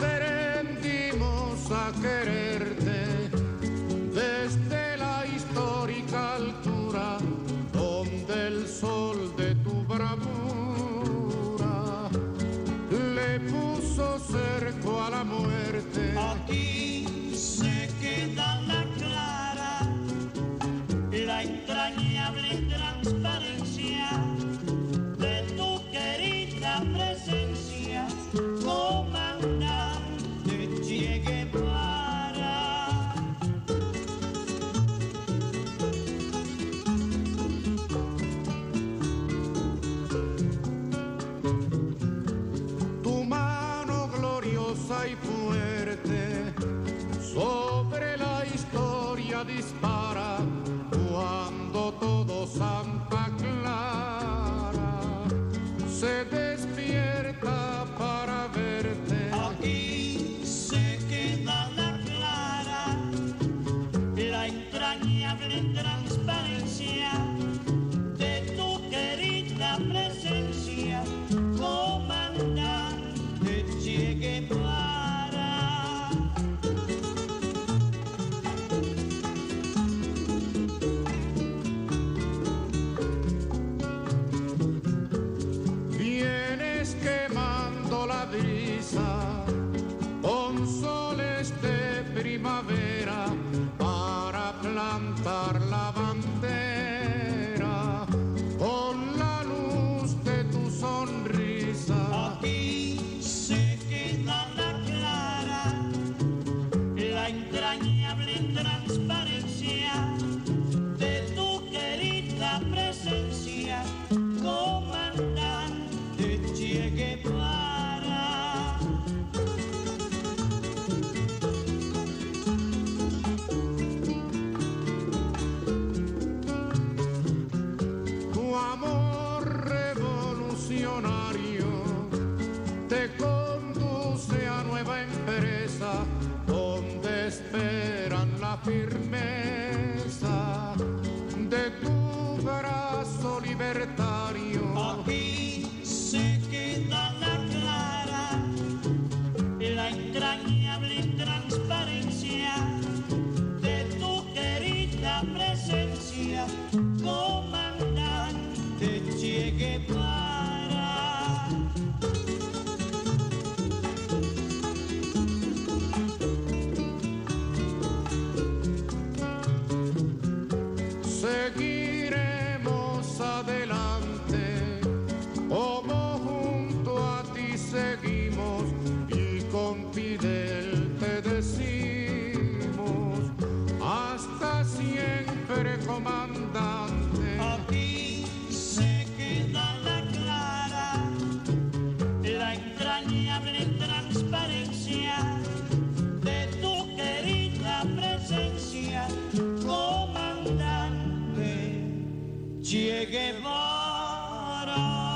Aprendimos a quererte desde la histórica altura donde el sol de tu bravura le puso cerco a la muerte. poderosa y fuerte sobre la historia dispara cuando todo Santa Clara se despierta para verte. Aquí se queda la clara, la entrañable transparencia primavera para plantar la bandera con la luz de tu sonrisa. Aquí se queda la clara, la entrañable transparencia de tu querida presencia. Again. Che Guevara.